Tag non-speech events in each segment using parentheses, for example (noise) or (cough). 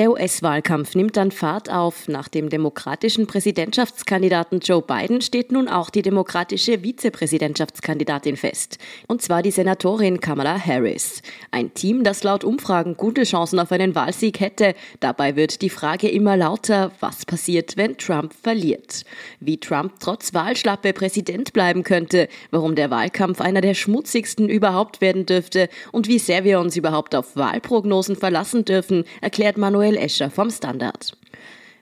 Der US-Wahlkampf nimmt dann Fahrt auf. Nach dem demokratischen Präsidentschaftskandidaten Joe Biden steht nun auch die demokratische Vizepräsidentschaftskandidatin fest. Und zwar die Senatorin Kamala Harris. Ein Team, das laut Umfragen gute Chancen auf einen Wahlsieg hätte. Dabei wird die Frage immer lauter, was passiert, wenn Trump verliert. Wie Trump trotz Wahlschlappe Präsident bleiben könnte, warum der Wahlkampf einer der schmutzigsten überhaupt werden dürfte und wie sehr wir uns überhaupt auf Wahlprognosen verlassen dürfen, erklärt Manuel Manuel Escher vom Standard.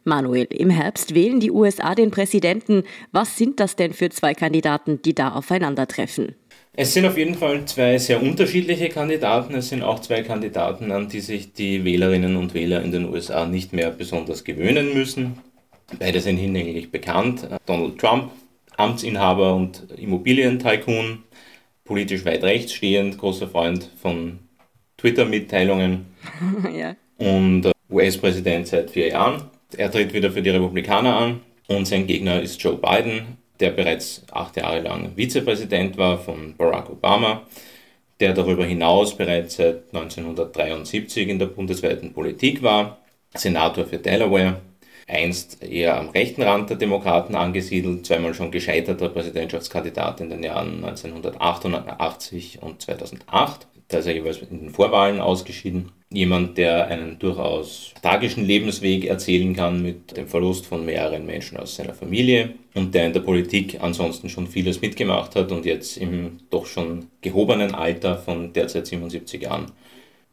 Manuel, im Herbst wählen die USA den Präsidenten. Was sind das denn für zwei Kandidaten, die da aufeinandertreffen? Es sind auf jeden Fall zwei sehr unterschiedliche Kandidaten. Es sind auch zwei Kandidaten, an die sich die Wählerinnen und Wähler in den USA nicht mehr besonders gewöhnen müssen. Beide sind hinlänglich bekannt. Donald Trump, Amtsinhaber und Immobilientycoon, politisch weit rechts stehend, großer Freund von Twitter-Mitteilungen. (laughs) ja. Und äh, US-Präsident seit vier Jahren. Er tritt wieder für die Republikaner an und sein Gegner ist Joe Biden, der bereits acht Jahre lang Vizepräsident war von Barack Obama, der darüber hinaus bereits seit 1973 in der bundesweiten Politik war, Senator für Delaware, einst eher am rechten Rand der Demokraten angesiedelt, zweimal schon gescheiterter Präsidentschaftskandidat in den Jahren 1988 und 2008. Da ist er jeweils in den Vorwahlen ausgeschieden jemand, der einen durchaus tragischen Lebensweg erzählen kann mit dem Verlust von mehreren Menschen aus seiner Familie und der in der Politik ansonsten schon vieles mitgemacht hat und jetzt im doch schon gehobenen Alter von derzeit 77 Jahren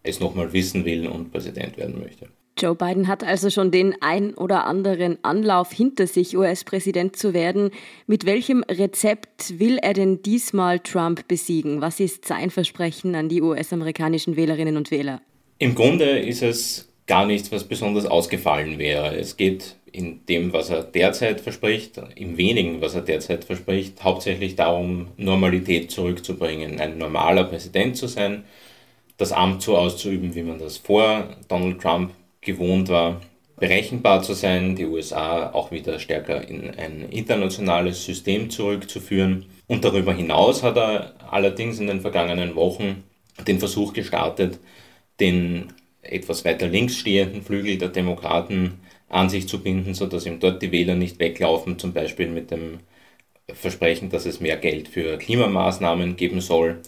es nochmal wissen will und Präsident werden möchte. Joe Biden hat also schon den ein oder anderen Anlauf hinter sich, US-Präsident zu werden. Mit welchem Rezept will er denn diesmal Trump besiegen? Was ist sein Versprechen an die US-amerikanischen Wählerinnen und Wähler? Im Grunde ist es gar nichts, was besonders ausgefallen wäre. Es geht in dem, was er derzeit verspricht, im wenigen, was er derzeit verspricht, hauptsächlich darum, Normalität zurückzubringen, ein normaler Präsident zu sein, das Amt so auszuüben, wie man das vor Donald Trump gewohnt war, berechenbar zu sein, die USA auch wieder stärker in ein internationales System zurückzuführen. Und darüber hinaus hat er allerdings in den vergangenen Wochen den Versuch gestartet, den etwas weiter links stehenden Flügel der Demokraten an sich zu binden, sodass ihm dort die Wähler nicht weglaufen, zum Beispiel mit dem Versprechen, dass es mehr Geld für Klimamaßnahmen geben soll,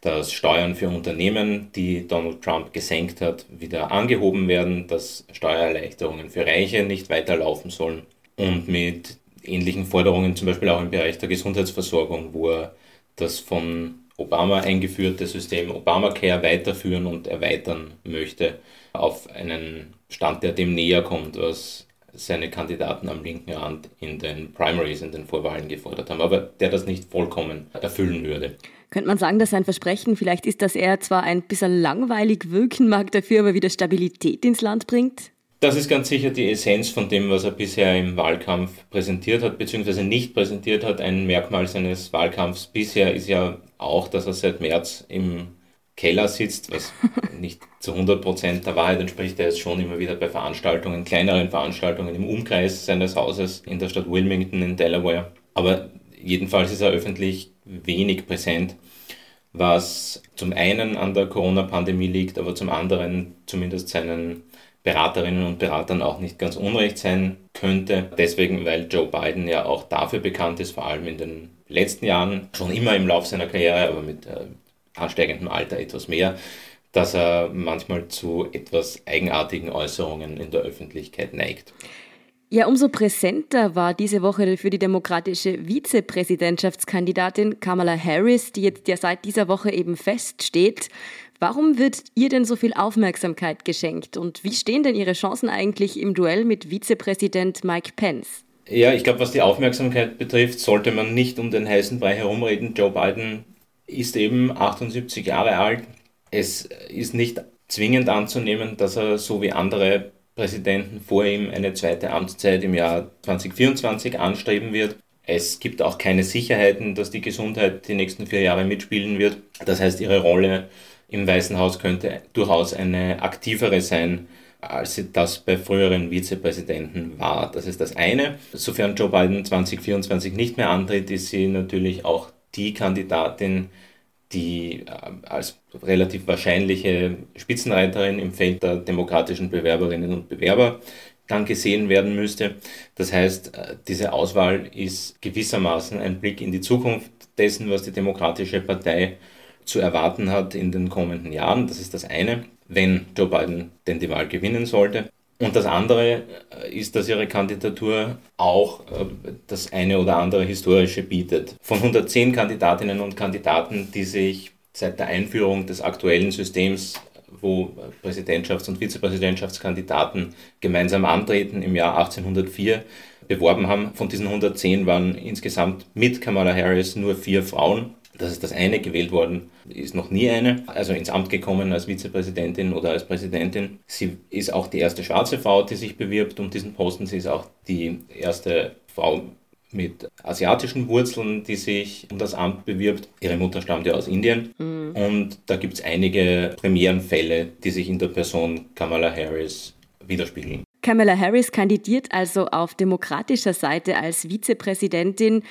dass Steuern für Unternehmen, die Donald Trump gesenkt hat, wieder angehoben werden, dass Steuererleichterungen für Reiche nicht weiterlaufen sollen und mit ähnlichen Forderungen zum Beispiel auch im Bereich der Gesundheitsversorgung, wo er das von Obama eingeführte System Obamacare weiterführen und erweitern möchte auf einen Stand, der dem näher kommt, was seine Kandidaten am linken Rand in den Primaries, in den Vorwahlen gefordert haben, aber der das nicht vollkommen erfüllen würde. Könnte man sagen, dass sein Versprechen vielleicht ist, dass er zwar ein bisschen langweilig wirken mag, dafür aber wieder Stabilität ins Land bringt? Das ist ganz sicher die Essenz von dem, was er bisher im Wahlkampf präsentiert hat, beziehungsweise nicht präsentiert hat. Ein Merkmal seines Wahlkampfs bisher ist ja auch, dass er seit März im Keller sitzt, was (laughs) nicht zu 100% der Wahrheit entspricht. Er ist schon immer wieder bei Veranstaltungen, kleineren Veranstaltungen im Umkreis seines Hauses in der Stadt Wilmington in Delaware. Aber jedenfalls ist er öffentlich wenig präsent, was zum einen an der Corona-Pandemie liegt, aber zum anderen zumindest seinen Beraterinnen und Beratern auch nicht ganz unrecht sein könnte. Deswegen, weil Joe Biden ja auch dafür bekannt ist, vor allem in den letzten Jahren, schon immer im Laufe seiner Karriere, aber mit äh, ansteigendem Alter etwas mehr, dass er manchmal zu etwas eigenartigen Äußerungen in der Öffentlichkeit neigt. Ja, umso präsenter war diese Woche für die demokratische Vizepräsidentschaftskandidatin Kamala Harris, die jetzt ja seit dieser Woche eben feststeht. Warum wird ihr denn so viel Aufmerksamkeit geschenkt und wie stehen denn ihre Chancen eigentlich im Duell mit Vizepräsident Mike Pence? Ja, ich glaube, was die Aufmerksamkeit betrifft, sollte man nicht um den heißen Brei herumreden. Joe Biden ist eben 78 Jahre alt. Es ist nicht zwingend anzunehmen, dass er so wie andere Präsidenten vor ihm eine zweite Amtszeit im Jahr 2024 anstreben wird. Es gibt auch keine Sicherheiten, dass die Gesundheit die nächsten vier Jahre mitspielen wird. Das heißt, ihre Rolle im Weißen Haus könnte durchaus eine aktivere sein, als sie das bei früheren Vizepräsidenten war. Das ist das eine. Sofern Joe Biden 2024 nicht mehr antritt, ist sie natürlich auch die Kandidatin, die äh, als relativ wahrscheinliche Spitzenreiterin im Feld der demokratischen Bewerberinnen und Bewerber dann gesehen werden müsste. Das heißt, äh, diese Auswahl ist gewissermaßen ein Blick in die Zukunft dessen, was die Demokratische Partei zu erwarten hat in den kommenden Jahren. Das ist das eine, wenn Joe Biden denn die Wahl gewinnen sollte. Und das andere äh, ist, dass ihre Kandidatur auch äh, das eine oder andere historische bietet. Von 110 Kandidatinnen und Kandidaten, die sich seit der Einführung des aktuellen Systems, wo Präsidentschafts- und Vizepräsidentschaftskandidaten gemeinsam antreten, im Jahr 1804 beworben haben, von diesen 110 waren insgesamt mit Kamala Harris nur vier Frauen. Das ist das eine, gewählt worden ist noch nie eine, also ins Amt gekommen als Vizepräsidentin oder als Präsidentin. Sie ist auch die erste schwarze Frau, die sich bewirbt um diesen Posten. Sie ist auch die erste Frau mit asiatischen Wurzeln, die sich um das Amt bewirbt. Ihre Mutter stammt ja aus Indien. Mhm. Und da gibt es einige Premierenfälle, die sich in der Person Kamala Harris widerspiegeln. Kamala Harris kandidiert also auf demokratischer Seite als Vizepräsidentin.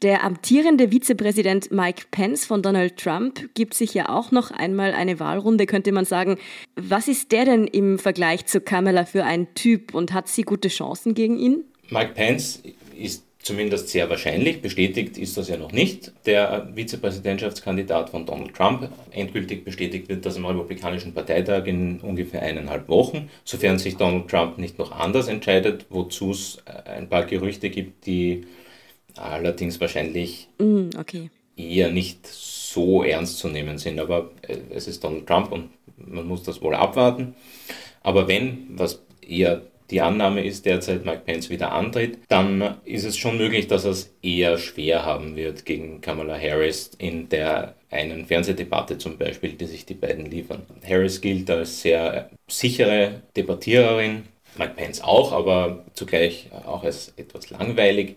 Der amtierende Vizepräsident Mike Pence von Donald Trump gibt sich ja auch noch einmal eine Wahlrunde, könnte man sagen. Was ist der denn im Vergleich zu Kamala für ein Typ und hat sie gute Chancen gegen ihn? Mike Pence ist zumindest sehr wahrscheinlich, bestätigt ist das ja noch nicht, der Vizepräsidentschaftskandidat von Donald Trump. Endgültig bestätigt wird das am Republikanischen Parteitag in ungefähr eineinhalb Wochen, sofern sich Donald Trump nicht noch anders entscheidet, wozu es ein paar Gerüchte gibt, die allerdings wahrscheinlich mm, okay. eher nicht so ernst zu nehmen sind. Aber äh, es ist Donald Trump und man muss das wohl abwarten. Aber wenn, was eher die Annahme ist derzeit, Mike Pence wieder antritt, dann ist es schon möglich, dass er es eher schwer haben wird gegen Kamala Harris in der einen Fernsehdebatte zum Beispiel, die sich die beiden liefern. Harris gilt als sehr sichere Debattiererin, Mike Pence auch, aber zugleich auch als etwas langweilig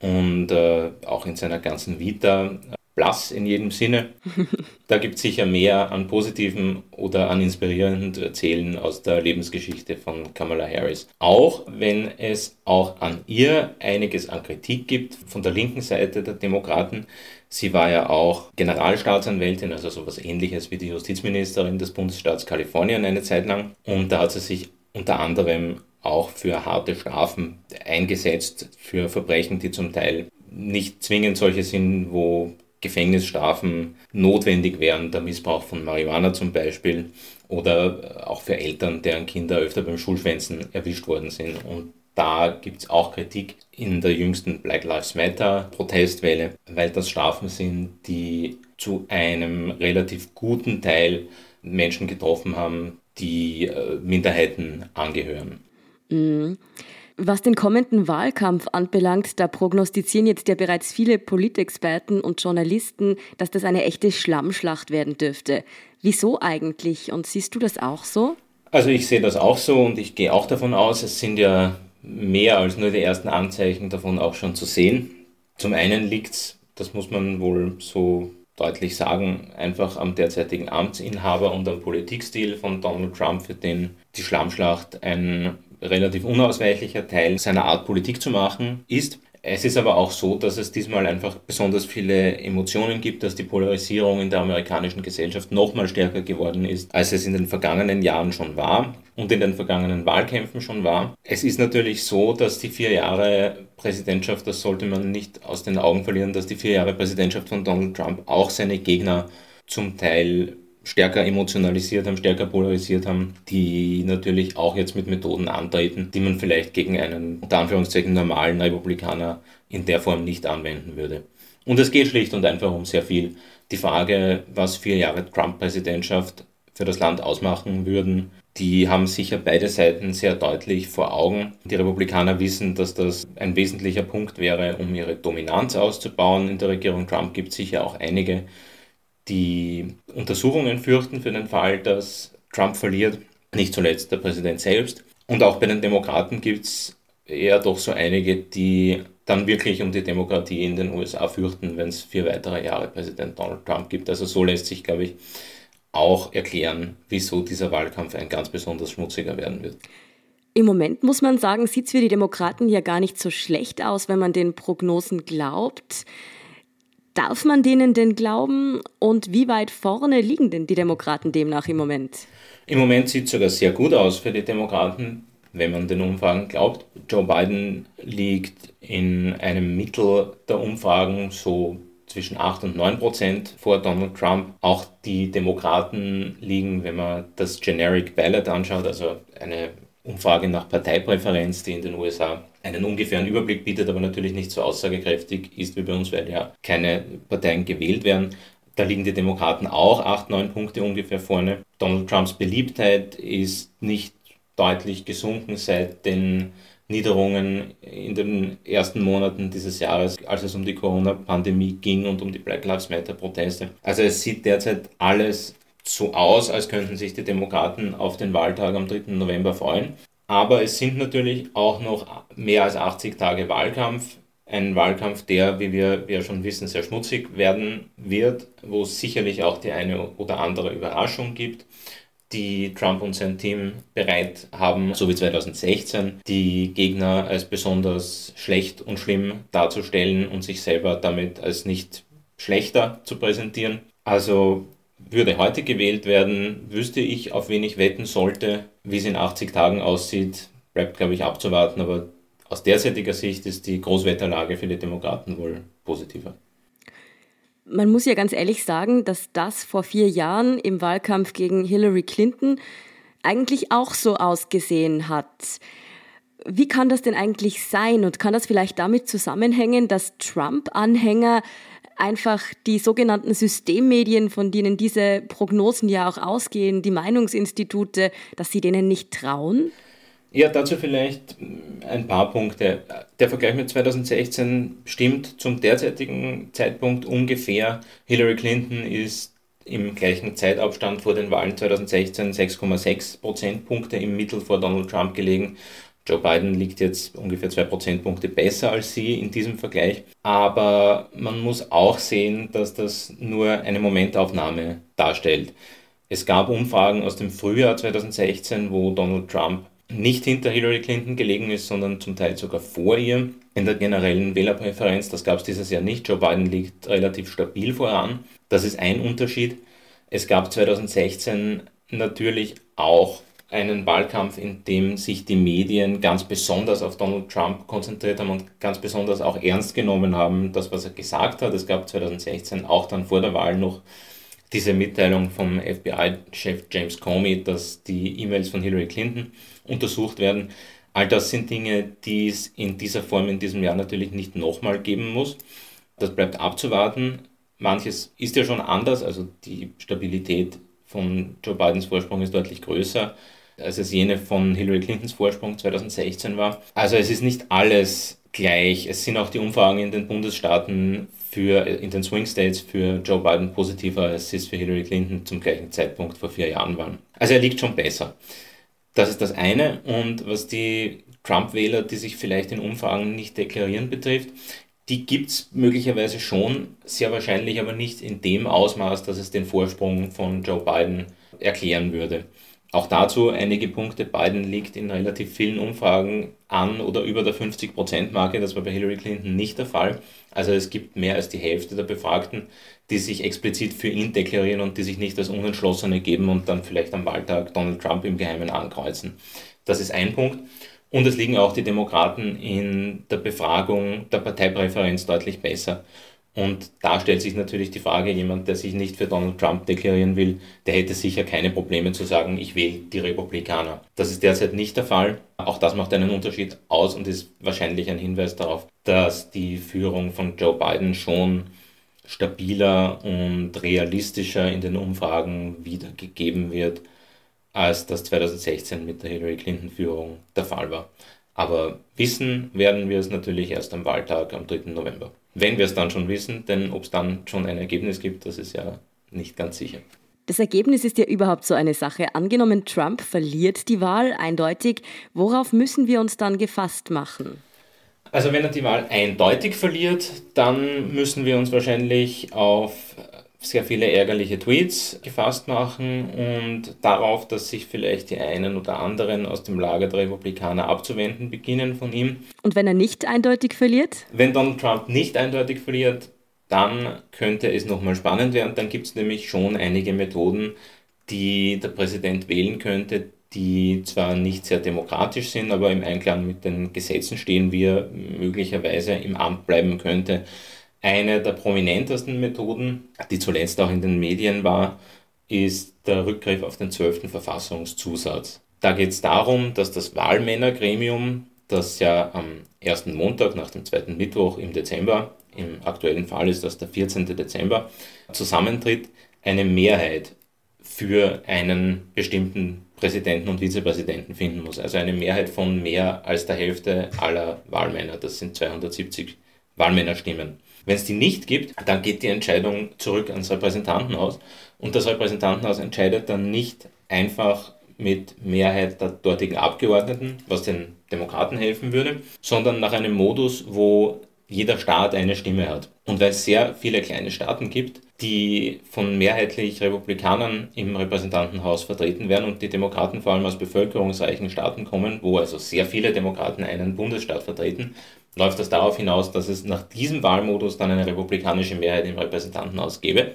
und äh, auch in seiner ganzen Vita blass in jedem Sinne. (laughs) Da gibt es sicher mehr an Positiven oder an Inspirierenden zu erzählen aus der Lebensgeschichte von Kamala Harris. Auch wenn es auch an ihr einiges an Kritik gibt von der linken Seite der Demokraten. Sie war ja auch Generalstaatsanwältin, also sowas ähnliches wie die Justizministerin des Bundesstaats Kalifornien eine Zeit lang. Und da hat sie sich unter anderem auch für harte Strafen eingesetzt, für Verbrechen, die zum Teil nicht zwingend solche sind, wo Gefängnisstrafen notwendig wären, der Missbrauch von Marihuana zum Beispiel, oder auch für Eltern, deren Kinder öfter beim Schulschwänzen erwischt worden sind. Und da gibt es auch Kritik in der jüngsten Black Lives Matter Protestwelle, weil das Strafen sind, die zu einem relativ guten Teil Menschen getroffen haben, die äh, Minderheiten angehören. Mhm. Was den kommenden Wahlkampf anbelangt, da prognostizieren jetzt ja bereits viele Politexperten und Journalisten, dass das eine echte Schlammschlacht werden dürfte. Wieso eigentlich? Und siehst du das auch so? Also ich sehe das auch so und ich gehe auch davon aus, es sind ja mehr als nur die ersten Anzeichen davon auch schon zu sehen. Zum einen liegt es, das muss man wohl so deutlich sagen, einfach am derzeitigen Amtsinhaber und am Politikstil von Donald Trump, für den die Schlammschlacht ein relativ unausweichlicher Teil seiner Art Politik zu machen ist. Es ist aber auch so, dass es diesmal einfach besonders viele Emotionen gibt, dass die Polarisierung in der amerikanischen Gesellschaft noch mal stärker geworden ist, als es in den vergangenen Jahren schon war und in den vergangenen Wahlkämpfen schon war. Es ist natürlich so, dass die vier Jahre Präsidentschaft, das sollte man nicht aus den Augen verlieren, dass die vier Jahre Präsidentschaft von Donald Trump auch seine Gegner zum Teil stärker emotionalisiert haben, stärker polarisiert haben, die natürlich auch jetzt mit Methoden antreten, die man vielleicht gegen einen unter Anführungszeichen normalen Republikaner in der Form nicht anwenden würde. Und es geht schlicht und einfach um sehr viel. Die Frage, was vier Jahre Trump-Präsidentschaft für das Land ausmachen würden, die haben sicher beide Seiten sehr deutlich vor Augen. Die Republikaner wissen, dass das ein wesentlicher Punkt wäre, um ihre Dominanz auszubauen. In der Regierung Trump gibt es sicher auch einige, die Untersuchungen fürchten für den Fall, dass Trump verliert, nicht zuletzt der Präsident selbst. Und auch bei den Demokraten gibt es eher doch so einige, die dann wirklich um die Demokratie in den USA fürchten, wenn es vier weitere Jahre Präsident Donald Trump gibt. Also so lässt sich, glaube ich, auch erklären, wieso dieser Wahlkampf ein ganz besonders schmutziger werden wird. Im Moment muss man sagen, sieht es für die Demokraten ja gar nicht so schlecht aus, wenn man den Prognosen glaubt. Darf man denen denn glauben und wie weit vorne liegen denn die Demokraten demnach im Moment? Im Moment sieht es sogar sehr gut aus für die Demokraten, wenn man den Umfragen glaubt. Joe Biden liegt in einem Mittel der Umfragen so zwischen 8 und 9 Prozent vor Donald Trump. Auch die Demokraten liegen, wenn man das Generic Ballot anschaut, also eine Umfrage nach Parteipräferenz, die in den USA einen ungefähren Überblick bietet, aber natürlich nicht so aussagekräftig ist wie bei uns, weil ja keine Parteien gewählt werden. Da liegen die Demokraten auch acht, neun Punkte ungefähr vorne. Donald Trumps Beliebtheit ist nicht deutlich gesunken seit den Niederungen in den ersten Monaten dieses Jahres, als es um die Corona-Pandemie ging und um die Black Lives Matter-Proteste. Also es sieht derzeit alles so aus, als könnten sich die Demokraten auf den Wahltag am 3. November freuen. Aber es sind natürlich auch noch mehr als 80 Tage Wahlkampf. Ein Wahlkampf, der, wie wir ja schon wissen, sehr schmutzig werden wird, wo es sicherlich auch die eine oder andere Überraschung gibt, die Trump und sein Team bereit haben, so wie 2016, die Gegner als besonders schlecht und schlimm darzustellen und sich selber damit als nicht schlechter zu präsentieren. Also würde heute gewählt werden, wüsste ich, auf wen ich wetten sollte. Wie es in 80 Tagen aussieht, bleibt, glaube ich, abzuwarten. Aber aus derzeitiger Sicht ist die Großwetterlage für die Demokraten wohl positiver. Man muss ja ganz ehrlich sagen, dass das vor vier Jahren im Wahlkampf gegen Hillary Clinton eigentlich auch so ausgesehen hat. Wie kann das denn eigentlich sein und kann das vielleicht damit zusammenhängen, dass Trump-Anhänger einfach die sogenannten Systemmedien, von denen diese Prognosen ja auch ausgehen, die Meinungsinstitute, dass sie denen nicht trauen? Ja, dazu vielleicht ein paar Punkte. Der Vergleich mit 2016 stimmt zum derzeitigen Zeitpunkt ungefähr. Hillary Clinton ist im gleichen Zeitabstand vor den Wahlen 2016 6,6 Prozentpunkte im Mittel vor Donald Trump gelegen. Joe Biden liegt jetzt ungefähr zwei Prozentpunkte besser als sie in diesem Vergleich. Aber man muss auch sehen, dass das nur eine Momentaufnahme darstellt. Es gab Umfragen aus dem Frühjahr 2016, wo Donald Trump nicht hinter Hillary Clinton gelegen ist, sondern zum Teil sogar vor ihr in der generellen Wählerpräferenz. Das gab es dieses Jahr nicht. Joe Biden liegt relativ stabil voran. Das ist ein Unterschied. Es gab 2016 natürlich auch einen Wahlkampf, in dem sich die Medien ganz besonders auf Donald Trump konzentriert haben und ganz besonders auch ernst genommen haben, das, was er gesagt hat. Es gab 2016 auch dann vor der Wahl noch diese Mitteilung vom FBI-Chef James Comey, dass die E-Mails von Hillary Clinton untersucht werden. All das sind Dinge, die es in dieser Form in diesem Jahr natürlich nicht nochmal geben muss. Das bleibt abzuwarten. Manches ist ja schon anders, also die Stabilität von Joe Bidens Vorsprung ist deutlich größer als es jene von Hillary Clintons Vorsprung 2016 war. Also es ist nicht alles gleich. Es sind auch die Umfragen in den Bundesstaaten für, in den Swing States für Joe Biden positiver, als es für Hillary Clinton zum gleichen Zeitpunkt vor vier Jahren waren. Also er liegt schon besser. Das ist das eine. Und was die Trump-Wähler, die sich vielleicht in Umfragen nicht deklarieren, betrifft, die gibt es möglicherweise schon, sehr wahrscheinlich aber nicht in dem Ausmaß, dass es den Vorsprung von Joe Biden erklären würde. Auch dazu einige Punkte. Biden liegt in relativ vielen Umfragen an oder über der 50-Prozent-Marke. Das war bei Hillary Clinton nicht der Fall. Also es gibt mehr als die Hälfte der Befragten, die sich explizit für ihn deklarieren und die sich nicht als Unentschlossene geben und dann vielleicht am Wahltag Donald Trump im Geheimen ankreuzen. Das ist ein Punkt. Und es liegen auch die Demokraten in der Befragung der Parteipräferenz deutlich besser. Und da stellt sich natürlich die Frage, jemand, der sich nicht für Donald Trump deklarieren will, der hätte sicher keine Probleme zu sagen, ich wähle die Republikaner. Das ist derzeit nicht der Fall. Auch das macht einen Unterschied aus und ist wahrscheinlich ein Hinweis darauf, dass die Führung von Joe Biden schon stabiler und realistischer in den Umfragen wiedergegeben wird, als das 2016 mit der Hillary Clinton-Führung der Fall war. Aber wissen werden wir es natürlich erst am Wahltag am 3. November wenn wir es dann schon wissen, denn ob es dann schon ein Ergebnis gibt, das ist ja nicht ganz sicher. Das Ergebnis ist ja überhaupt so eine Sache. Angenommen, Trump verliert die Wahl eindeutig, worauf müssen wir uns dann gefasst machen? Also wenn er die Wahl eindeutig verliert, dann müssen wir uns wahrscheinlich auf sehr viele ärgerliche Tweets gefasst machen und darauf, dass sich vielleicht die einen oder anderen aus dem Lager der Republikaner abzuwenden beginnen von ihm. Und wenn er nicht eindeutig verliert? Wenn Donald Trump nicht eindeutig verliert, dann könnte es nochmal spannend werden. Dann gibt es nämlich schon einige Methoden, die der Präsident wählen könnte, die zwar nicht sehr demokratisch sind, aber im Einklang mit den Gesetzen stehen, wie er möglicherweise im Amt bleiben könnte. Eine der prominentesten Methoden, die zuletzt auch in den Medien war, ist der Rückgriff auf den 12. Verfassungszusatz. Da geht es darum, dass das Wahlmännergremium, das ja am ersten Montag nach dem zweiten Mittwoch im Dezember, im aktuellen Fall ist das der 14. Dezember, zusammentritt, eine Mehrheit für einen bestimmten Präsidenten und Vizepräsidenten finden muss. Also eine Mehrheit von mehr als der Hälfte aller Wahlmänner. Das sind 270 Wahlmännerstimmen. Wenn es die nicht gibt, dann geht die Entscheidung zurück ans Repräsentantenhaus und das Repräsentantenhaus entscheidet dann nicht einfach mit Mehrheit der dortigen Abgeordneten, was den Demokraten helfen würde, sondern nach einem Modus, wo jeder Staat eine Stimme hat. Und weil es sehr viele kleine Staaten gibt, die von mehrheitlich Republikanern im Repräsentantenhaus vertreten werden und die Demokraten vor allem aus bevölkerungsreichen Staaten kommen, wo also sehr viele Demokraten einen Bundesstaat vertreten, läuft das darauf hinaus, dass es nach diesem Wahlmodus dann eine republikanische Mehrheit im Repräsentantenhaus gäbe.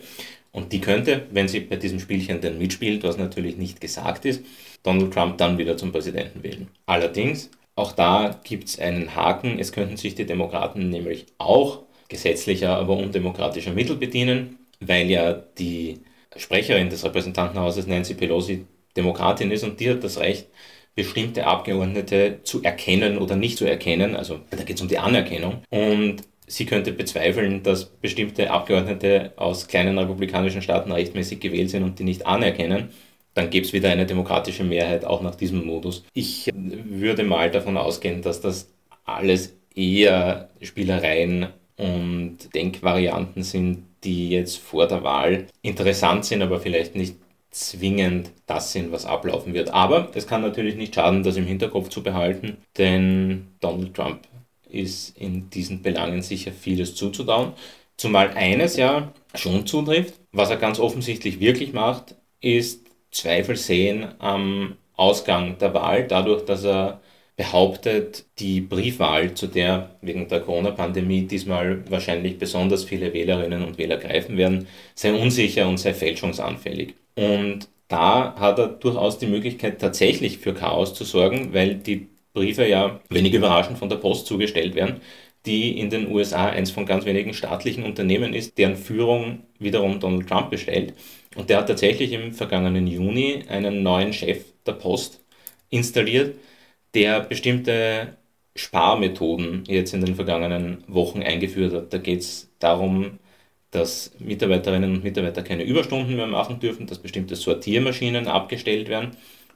Und die könnte, wenn sie bei diesem Spielchen denn mitspielt, was natürlich nicht gesagt ist, Donald Trump dann wieder zum Präsidenten wählen. Allerdings, auch da gibt es einen Haken. Es könnten sich die Demokraten nämlich auch gesetzlicher, aber undemokratischer Mittel bedienen, weil ja die Sprecherin des Repräsentantenhauses Nancy Pelosi Demokratin ist und die hat das Recht, bestimmte Abgeordnete zu erkennen oder nicht zu erkennen. Also da geht es um die Anerkennung. Und sie könnte bezweifeln, dass bestimmte Abgeordnete aus kleinen republikanischen Staaten rechtmäßig gewählt sind und die nicht anerkennen. Dann gäbe es wieder eine demokratische Mehrheit auch nach diesem Modus. Ich würde mal davon ausgehen, dass das alles eher Spielereien und Denkvarianten sind, die jetzt vor der Wahl interessant sind, aber vielleicht nicht zwingend das sind, was ablaufen wird. Aber es kann natürlich nicht schaden, das im Hinterkopf zu behalten, denn Donald Trump ist in diesen Belangen sicher vieles zuzutrauen. Zumal eines ja schon zutrifft, was er ganz offensichtlich wirklich macht, ist Zweifel sehen am Ausgang der Wahl, dadurch, dass er behauptet, die Briefwahl, zu der wegen der Corona-Pandemie diesmal wahrscheinlich besonders viele Wählerinnen und Wähler greifen werden, sei unsicher und sei fälschungsanfällig. Und da hat er durchaus die Möglichkeit, tatsächlich für Chaos zu sorgen, weil die Briefe ja wenig überraschend von der Post zugestellt werden, die in den USA eins von ganz wenigen staatlichen Unternehmen ist, deren Führung wiederum Donald Trump bestellt. Und der hat tatsächlich im vergangenen Juni einen neuen Chef der Post installiert, der bestimmte Sparmethoden jetzt in den vergangenen Wochen eingeführt hat. Da geht es darum, dass Mitarbeiterinnen und Mitarbeiter keine Überstunden mehr machen dürfen, dass bestimmte Sortiermaschinen abgestellt werden.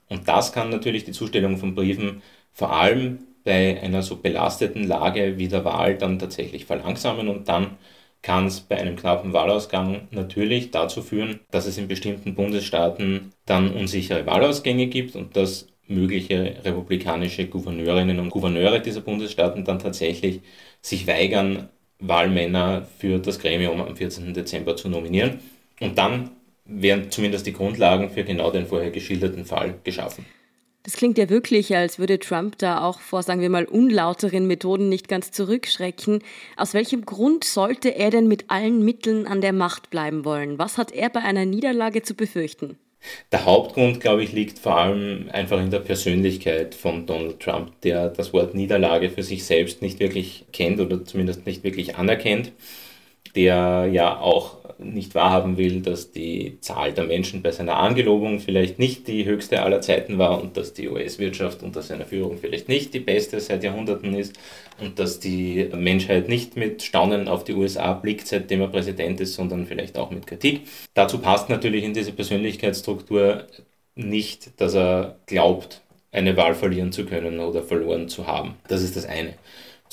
Und das kann natürlich die Zustellung von Briefen vor allem bei einer so belasteten Lage wie der Wahl dann tatsächlich verlangsamen und dann kann es bei einem knappen Wahlausgang natürlich dazu führen, dass es in bestimmten Bundesstaaten dann unsichere Wahlausgänge gibt und dass mögliche republikanische Gouverneurinnen und Gouverneure dieser Bundesstaaten dann tatsächlich sich weigern, Wahlmänner für das Gremium am 14. Dezember zu nominieren. Und dann wären zumindest die Grundlagen für genau den vorher geschilderten Fall geschaffen. Das klingt ja wirklich, als würde Trump da auch vor, sagen wir mal, unlauteren Methoden nicht ganz zurückschrecken. Aus welchem Grund sollte er denn mit allen Mitteln an der Macht bleiben wollen? Was hat er bei einer Niederlage zu befürchten? Der Hauptgrund, glaube ich, liegt vor allem einfach in der Persönlichkeit von Donald Trump, der das Wort Niederlage für sich selbst nicht wirklich kennt oder zumindest nicht wirklich anerkennt, der ja auch nicht wahrhaben will, dass die Zahl der Menschen bei seiner Angelobung vielleicht nicht die höchste aller Zeiten war und dass die US-Wirtschaft unter seiner Führung vielleicht nicht die beste seit Jahrhunderten ist und dass die Menschheit nicht mit Staunen auf die USA blickt, seitdem er Präsident ist, sondern vielleicht auch mit Kritik. Dazu passt natürlich in diese Persönlichkeitsstruktur nicht, dass er glaubt, eine Wahl verlieren zu können oder verloren zu haben. Das ist das eine.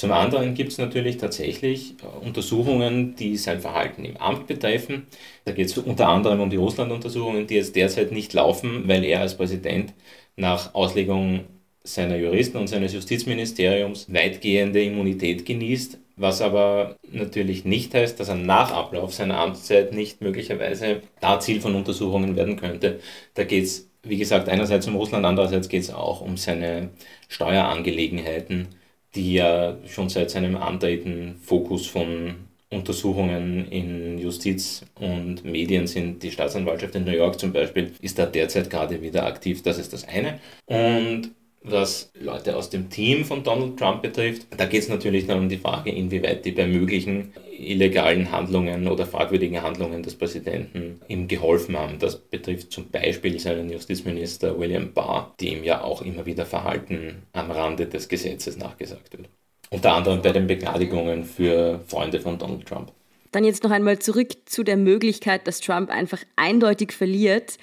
Zum anderen gibt es natürlich tatsächlich äh, Untersuchungen, die sein Verhalten im Amt betreffen. Da geht es unter anderem um die Russland-Untersuchungen, die jetzt derzeit nicht laufen, weil er als Präsident nach Auslegung seiner Juristen und seines Justizministeriums weitgehende Immunität genießt, was aber natürlich nicht heißt, dass er nach Ablauf seiner Amtszeit nicht möglicherweise da Ziel von Untersuchungen werden könnte. Da geht es, wie gesagt, einerseits um Russland, andererseits geht es auch um seine Steuerangelegenheiten, die ja schon seit seinem Antreten Fokus von Untersuchungen in Justiz und Medien sind. Die Staatsanwaltschaft in New York zum Beispiel ist da derzeit gerade wieder aktiv. Das ist das eine. Und was Leute aus dem Team von Donald Trump betrifft, da geht es natürlich dann um die Frage, inwieweit die bei möglichen illegalen Handlungen oder fragwürdigen Handlungen des Präsidenten ihm geholfen haben. Das betrifft zum Beispiel seinen Justizminister William Barr, dem ja auch immer wieder Verhalten am Rande des Gesetzes nachgesagt wird. Unter anderem bei den Begnadigungen für Freunde von Donald Trump. Dann jetzt noch einmal zurück zu der Möglichkeit, dass Trump einfach eindeutig verliert,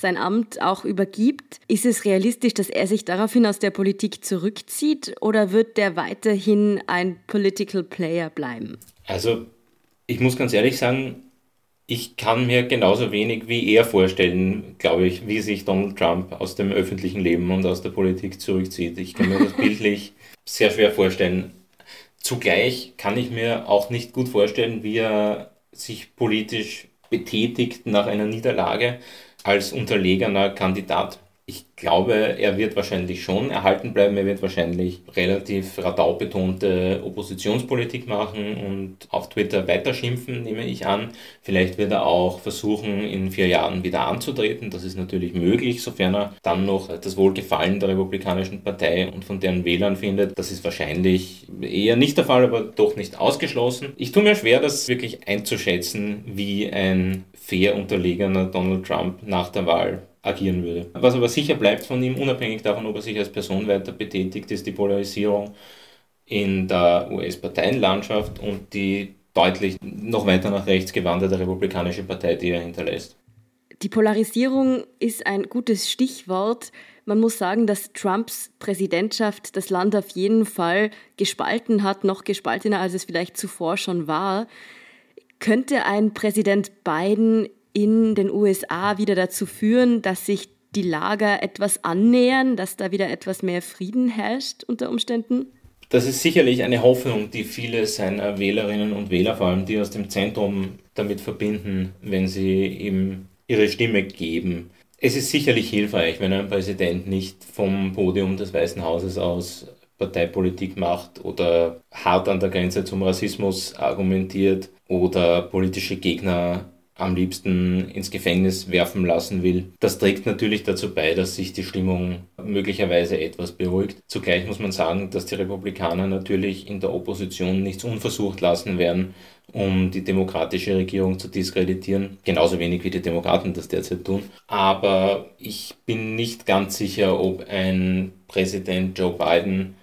sein Amt auch übergibt. Ist es realistisch, dass er sich daraufhin aus der Politik zurückzieht oder wird der weiterhin ein Political Player bleiben? Also ich muss ganz ehrlich sagen, ich kann mir genauso wenig wie er vorstellen, glaube ich, wie sich Donald Trump aus dem öffentlichen Leben und aus der Politik zurückzieht. Ich kann mir das (laughs) bildlich sehr schwer vorstellen. Zugleich kann ich mir auch nicht gut vorstellen, wie er sich politisch betätigt nach einer Niederlage als unterlegener Kandidat. Ich glaube, er wird wahrscheinlich schon erhalten bleiben. Er wird wahrscheinlich relativ radaubetonte Oppositionspolitik machen und auf Twitter weiterschimpfen, nehme ich an. Vielleicht wird er auch versuchen, in vier Jahren wieder anzutreten. Das ist natürlich möglich, sofern er dann noch das Wohlgefallen der Republikanischen Partei und von deren Wählern findet. Das ist wahrscheinlich eher nicht der Fall, aber doch nicht ausgeschlossen. Ich tue mir schwer, das wirklich einzuschätzen, wie ein fair unterlegener Donald Trump nach der Wahl agieren würde. Was aber sicher bleibt von ihm, unabhängig davon, ob er sich als Person weiter betätigt, ist die Polarisierung in der US-Parteienlandschaft und die deutlich noch weiter nach rechts gewanderte Republikanische Partei, die er hinterlässt. Die Polarisierung ist ein gutes Stichwort. Man muss sagen, dass Trumps Präsidentschaft das Land auf jeden Fall gespalten hat, noch gespaltener, als es vielleicht zuvor schon war. Könnte ein Präsident Biden in den USA wieder dazu führen, dass sich die Lager etwas annähern, dass da wieder etwas mehr Frieden herrscht unter Umständen? Das ist sicherlich eine Hoffnung, die viele seiner Wählerinnen und Wähler, vor allem die aus dem Zentrum, damit verbinden, wenn sie ihm ihre Stimme geben. Es ist sicherlich hilfreich, wenn ein Präsident nicht vom Podium des Weißen Hauses aus Parteipolitik macht oder hart an der Grenze zum Rassismus argumentiert oder politische Gegner am liebsten ins Gefängnis werfen lassen will. Das trägt natürlich dazu bei, dass sich die Stimmung möglicherweise etwas beruhigt. Zugleich muss man sagen, dass die Republikaner natürlich in der Opposition nichts unversucht lassen werden, um die demokratische Regierung zu diskreditieren. Genauso wenig wie die Demokraten das derzeit tun. Aber ich bin nicht ganz sicher, ob ein Präsident Joe Biden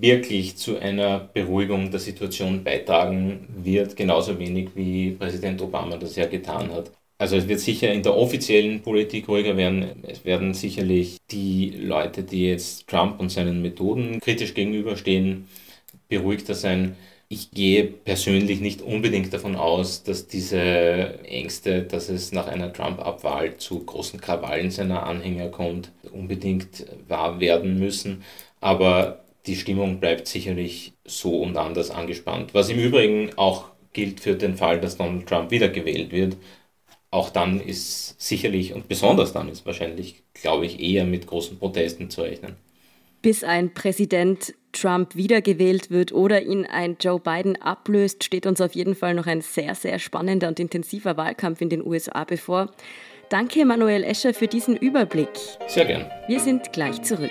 wirklich zu einer Beruhigung der Situation beitragen wird, genauso wenig wie Präsident Obama das ja getan hat. Also es wird sicher in der offiziellen Politik ruhiger werden. Es werden sicherlich die Leute, die jetzt Trump und seinen Methoden kritisch gegenüberstehen, beruhigter sein. Ich gehe persönlich nicht unbedingt davon aus, dass diese Ängste, dass es nach einer Trump-Abwahl zu großen Krawallen seiner Anhänger kommt, unbedingt wahr werden müssen. Aber die Stimmung bleibt sicherlich so und anders angespannt. Was im Übrigen auch gilt für den Fall, dass Donald Trump wiedergewählt wird. Auch dann ist sicherlich und besonders dann ist wahrscheinlich, glaube ich, eher mit großen Protesten zu rechnen. Bis ein Präsident Trump wiedergewählt wird oder ihn ein Joe Biden ablöst, steht uns auf jeden Fall noch ein sehr, sehr spannender und intensiver Wahlkampf in den USA bevor. Danke, Manuel Escher, für diesen Überblick. Sehr gern. Wir sind gleich zurück.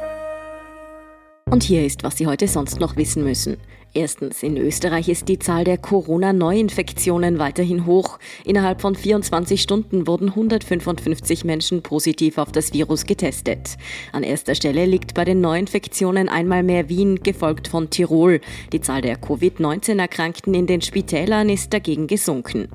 Und hier ist, was Sie heute sonst noch wissen müssen. Erstens, in Österreich ist die Zahl der Corona-Neuinfektionen weiterhin hoch. Innerhalb von 24 Stunden wurden 155 Menschen positiv auf das Virus getestet. An erster Stelle liegt bei den Neuinfektionen einmal mehr Wien, gefolgt von Tirol. Die Zahl der Covid-19-Erkrankten in den Spitälern ist dagegen gesunken.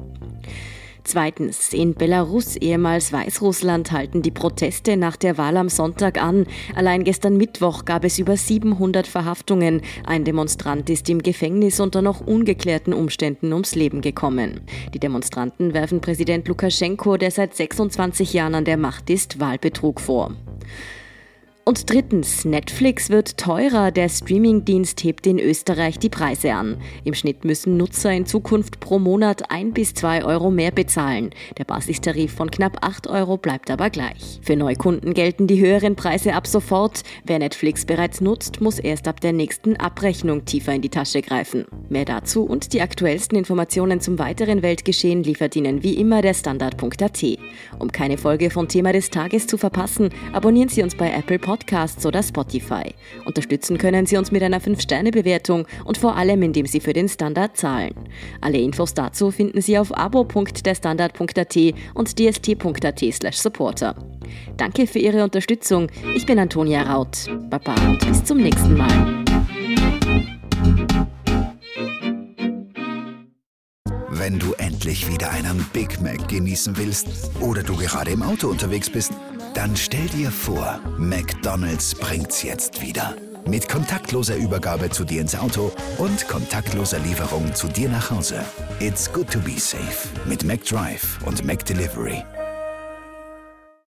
Zweitens, in Belarus, ehemals Weißrussland, halten die Proteste nach der Wahl am Sonntag an. Allein gestern Mittwoch gab es über 700 Verhaftungen. Ein Demonstrant ist im Gefängnis unter noch ungeklärten Umständen ums Leben gekommen. Die Demonstranten werfen Präsident Lukaschenko, der seit 26 Jahren an der Macht ist, Wahlbetrug vor. Und drittens, Netflix wird teurer. Der Streamingdienst hebt in Österreich die Preise an. Im Schnitt müssen Nutzer in Zukunft pro Monat ein bis zwei Euro mehr bezahlen. Der Basistarif von knapp acht Euro bleibt aber gleich. Für Neukunden gelten die höheren Preise ab sofort. Wer Netflix bereits nutzt, muss erst ab der nächsten Abrechnung tiefer in die Tasche greifen. Mehr dazu und die aktuellsten Informationen zum weiteren Weltgeschehen liefert Ihnen wie immer der Standard.at. Um keine Folge von Thema des Tages zu verpassen, abonnieren Sie uns bei Apple Podcasts Podcasts oder Spotify. Unterstützen können Sie uns mit einer 5-Sterne-Bewertung und vor allem, indem Sie für den Standard zahlen. Alle Infos dazu finden Sie auf abo.derstandard.at und dst.at supporter. Danke für Ihre Unterstützung. Ich bin Antonia Raut. Baba und bis zum nächsten Mal. Wenn du endlich wieder einen Big Mac genießen willst oder du gerade im Auto unterwegs bist, dann stell dir vor, McDonald's bringt's jetzt wieder. Mit kontaktloser Übergabe zu dir ins Auto und kontaktloser Lieferung zu dir nach Hause. It's good to be safe mit McDrive und McDelivery.